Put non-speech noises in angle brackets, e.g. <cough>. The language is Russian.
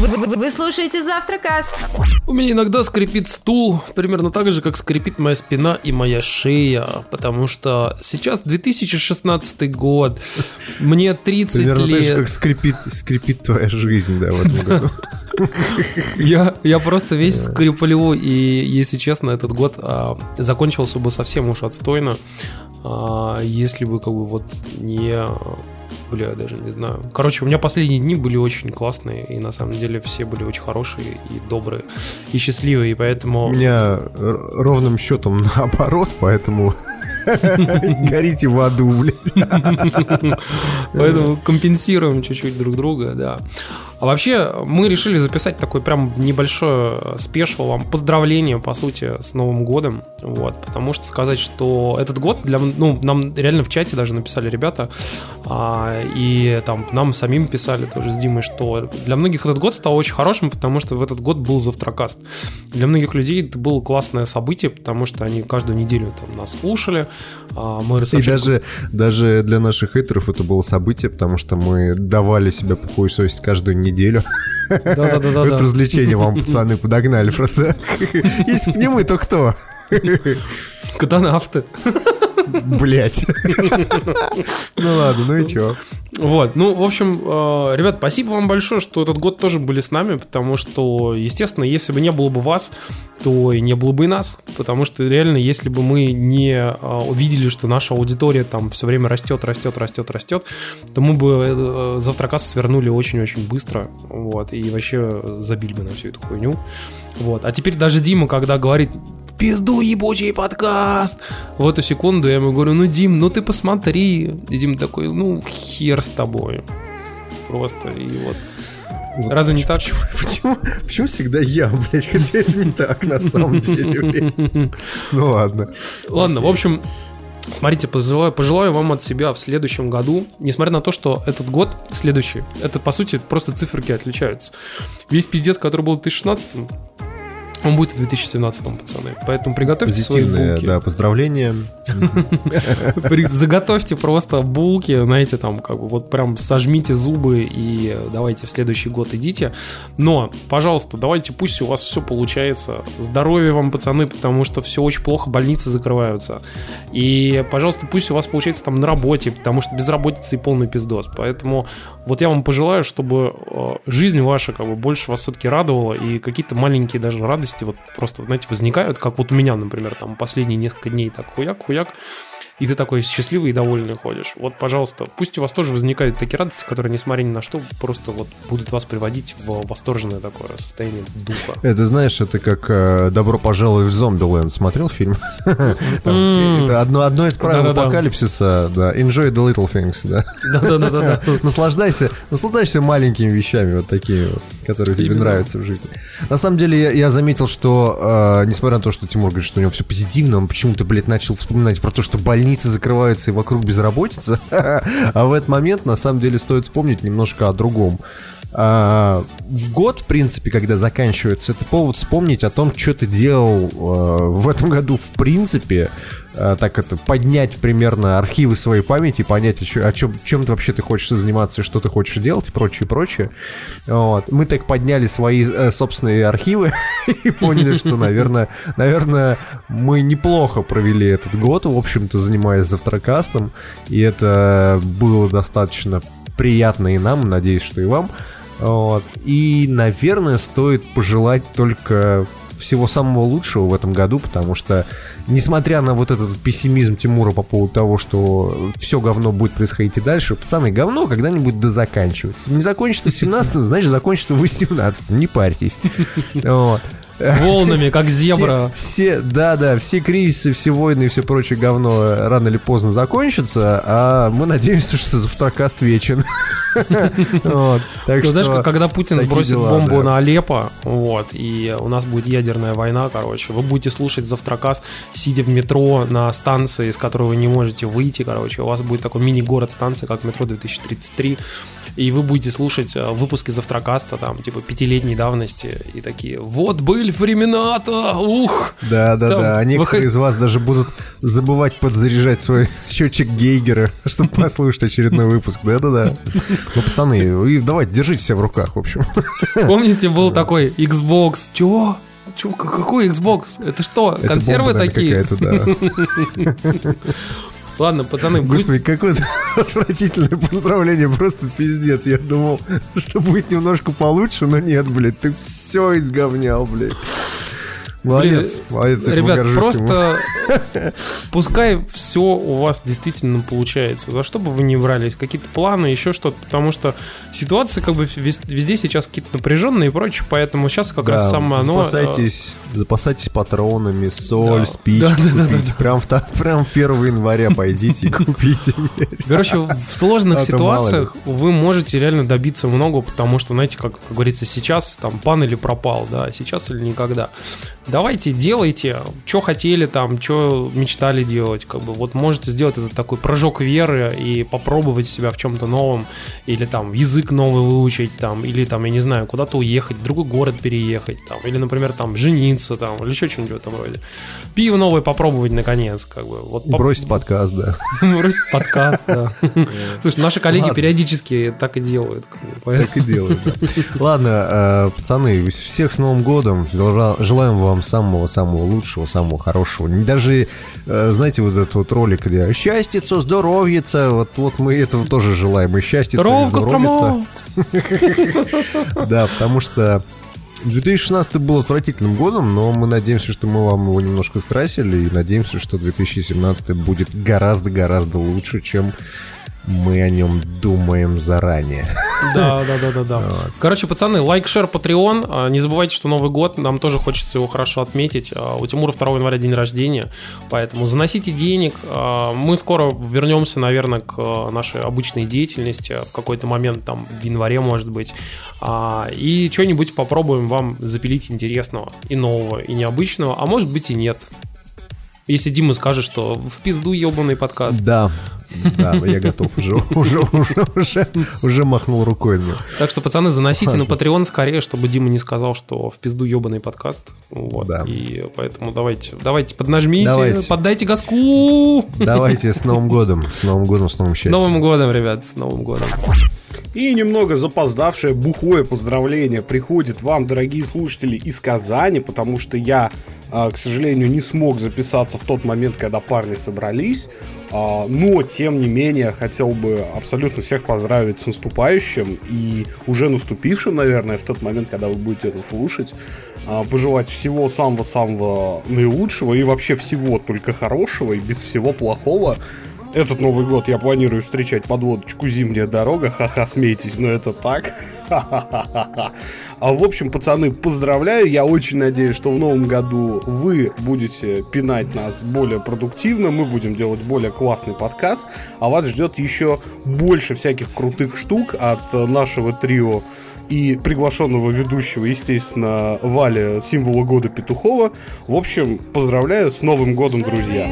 Вы, вы- вы слушаете Завтракаст. У меня иногда скрипит стул, примерно так же, как скрипит моя спина и моя шея, потому что сейчас 2016 год, мне 30 Примерно так же, лет. как скрипит, скрипит твоя жизнь, да, в этом году. Я, я просто весь скриплю, и, если честно, этот год а, закончился бы совсем уж отстойно, а, если бы как бы вот не... Бля, я даже не знаю. Короче, у меня последние дни были очень классные, и на самом деле все были очень хорошие и добрые, и счастливые, и поэтому... У меня ровным счетом <laughs> наоборот, поэтому <laughs> горите в аду, блядь. <laughs> Поэтому компенсируем чуть-чуть друг друга, да. А вообще, мы решили записать такой прям небольшое спешл вам поздравление, по сути, с Новым годом. Вот, потому что сказать, что этот год для, ну, нам реально в чате даже написали ребята, а, и там нам самим писали тоже с Димой, что для многих этот год стал очень хорошим, потому что в этот год был завтракаст. Для многих людей это было классное событие, потому что они каждую неделю там нас слушали. а, мы И даже, даже для наших хейтеров это было событие, потому что мы давали себе пухую совесть каждую неделю. Да-да-да-да-да. Это развлечение вам, пацаны, подогнали просто. <laughs> Если бы не мы, то кто? Катанавты. Блять. Ну ладно, ну и чё? Вот, ну, в общем, э, ребят, спасибо вам большое, что этот год тоже были с нами, потому что, естественно, если бы не было бы вас, то и не было бы и нас, потому что реально, если бы мы не э, увидели, что наша аудитория там все время растет, растет, растет, растет, то мы бы э, завтракаст свернули очень-очень быстро, вот, и вообще забили бы на всю эту хуйню, вот. А теперь даже Дима, когда говорит, пизду ебучий подкаст, в эту секунду я ему говорю, ну, Дим, ну ты посмотри. И Дим такой, ну, хер с тобой. Просто, и вот. Разве не так? Почему, почему, почему всегда я, блядь, хотя это не так на самом деле. Ну ладно. Ладно, в общем, смотрите, пожелаю, пожелаю вам от себя в следующем году, несмотря на то, что этот год следующий, это, по сути, просто циферки отличаются. Весь пиздец, который был в 2016 он будет в 2017 пацаны. Поэтому приготовьте свои булки. да, поздравления. <laughs> Заготовьте просто булки, знаете, там, как бы, вот прям сожмите зубы и давайте в следующий год идите. Но, пожалуйста, давайте, пусть у вас все получается. Здоровья вам, пацаны, потому что все очень плохо, больницы закрываются. И, пожалуйста, пусть у вас получается там на работе, потому что безработица и полный пиздос. Поэтому вот я вам пожелаю, чтобы э, жизнь ваша как бы больше вас все-таки радовала, и какие-то маленькие даже радости вот просто, знаете, возникают, как вот у меня, например, там последние несколько дней так хуяк-хуяк, и ты такой счастливый и довольный ходишь. Вот, пожалуйста, пусть у вас тоже возникают такие радости, которые, несмотря ни на что, просто вот будут вас приводить в восторженное такое состояние духа. Это, знаешь, это как э, «Добро пожаловать в Зомбиленд». Смотрел фильм? <laughs> Это одно одно из правил Да-да-да. апокалипсиса, да. Enjoy the little things, да. Да-да-да-да. <laughs> Наслаждайся, наслаждайся маленькими вещами, вот такими вот, которые тебе Именно. нравятся в жизни. На самом деле, я, я заметил, что, э, несмотря на то, что Тимур говорит, что у него все позитивно, он почему-то, блядь, начал вспоминать про то, что больницы закрываются и вокруг безработица. <laughs> А в этот момент, на самом деле, стоит вспомнить немножко о другом. А, в год, в принципе, когда заканчивается, это повод вспомнить о том, что ты делал э, в этом году, в принципе, э, так это, поднять примерно архивы своей памяти, понять, о, чё- о чем, чем ты вообще ты хочешь заниматься, что ты хочешь делать, и прочее, прочее. Вот. Мы так подняли свои э, собственные архивы <laughs> и поняли, что, наверное, наверное, мы неплохо провели этот год, в общем-то, занимаясь завтракастом, и это было достаточно приятно и нам, надеюсь, что и вам. Вот. И, наверное, стоит пожелать только всего самого лучшего в этом году, потому что, несмотря на вот этот пессимизм Тимура по поводу того, что все говно будет происходить и дальше, пацаны, говно когда-нибудь да заканчивается. Не закончится в 17 значит закончится в 18 не парьтесь. <laughs> Вот. Волнами, как зебра. Все, все, да, да, все кризисы, все войны и все прочее говно рано или поздно закончатся, а мы надеемся, что завтракаст вечен. Ты знаешь, когда Путин сбросит бомбу на Алеппо, вот, и у нас будет ядерная война, короче, вы будете слушать завтракаст, сидя в метро на станции, из которой вы не можете выйти, короче, у вас будет такой мини-город станции, как метро 2033, и вы будете слушать э, выпуски завтракаста, там, типа, пятилетней давности, и такие, вот были времена-то, ух! Да, да, Там да. А некоторые выход- из вас даже будут забывать подзаряжать свой <laughs> счетчик Гейгера, <laughs> чтобы послушать очередной выпуск. Да, да, да. Ну, пацаны, давайте, держите себя в руках, в общем. <laughs> Помните, был такой Xbox, чё? Чё, какой Xbox? Это что, консервы такие? да. Ладно, пацаны, Господи, какое отвратительное поздравление, просто пиздец. Я думал, что будет немножко получше, но нет, блядь, ты все изговнял, блядь. Молодец, Блин, молодец, Ребят, просто <laughs> пускай все у вас действительно получается. За что бы вы ни брались, какие-то планы, еще что-то, потому что ситуация как бы вез- везде сейчас какие-то напряженные и прочее, поэтому сейчас как раз Да, самое оно... э, запасайтесь, запасайтесь патронами, соль, Да. спички Да, да, да, купите. Прям, в прям 1 января пойдите и купите. Короче, в сложных А ситуациях вы можете реально добиться много, потому что, знаете, как, как говорится, сейчас там пан или пропал, да, сейчас или никогда. Давайте, делайте, что хотели там, что мечтали делать, как бы, вот можете сделать этот такой прыжок веры и попробовать себя в чем-то новом, или там язык новый выучить, там, или там, я не знаю, куда-то уехать, в другой город переехать, там, или, например, там, жениться, там, или еще что-нибудь в этом роде. Пиво новое попробовать, наконец, как бы. Вот поп- Бросить подкаст, да. <laughs> Бросить подкаст, да. <laughs> Слушай, наши коллеги периодически так и делают. Так и делают. Ладно, э, пацаны, всех с Новым годом. Жела- Желаем вам самого-самого лучшего, самого хорошего. Не Даже, э, знаете, вот этот вот ролик, где счастье, здоровьица, вот, вот мы этого тоже желаем. И счастье, здоровьица. Да, потому что 2016 был отвратительным годом, но мы надеемся, что мы вам его немножко скрасили, и надеемся, что 2017 будет гораздо-гораздо лучше, чем мы о нем думаем заранее. <laughs> Да, да, да, да, да. Короче, пацаны, лайк, шер, Patreon. А, Не забывайте, что Новый год, нам тоже хочется его хорошо отметить. А, У Тимура 2 января день рождения, поэтому заносите денег. А, Мы скоро вернемся, наверное, к нашей обычной деятельности в какой-то момент, там, в январе, может быть. И что-нибудь попробуем вам запилить интересного и нового, и необычного, а может быть и нет. Если Дима скажет, что в пизду ебаный подкаст. Да, да, я готов уже, уже, уже, уже, уже махнул рукой. мне. Так что, пацаны, заносите на Patreon скорее, чтобы Дима не сказал, что в пизду ебаный подкаст. Вот. Да. И поэтому давайте, давайте поднажмите, Давайте. поддайте газку. Давайте с Новым годом, с Новым годом, с новым С счастьем. Новым годом, ребят, с Новым годом. И немного запоздавшее бухое поздравление приходит вам, дорогие слушатели, из Казани, потому что я, а, к сожалению, не смог записаться в тот момент, когда парни собрались. А, Но, тем не менее, хотел бы абсолютно всех поздравить с наступающим и уже наступившим, наверное, в тот момент, когда вы будете это слушать. А, Пожелать всего самого-самого наилучшего и вообще всего только хорошего и без всего плохого. Этот Новый год я планирую встречать под водочку «Зимняя дорога». Ха-ха, смейтесь, но это так. А в общем, пацаны, поздравляю. Я очень надеюсь, что в новом году вы будете пинать нас более продуктивно. Мы будем делать более классный подкаст. А вас ждет еще больше всяких крутых штук от нашего трио и приглашенного ведущего, естественно, Валя, символа года Петухова. В общем, поздравляю с Новым годом, друзья.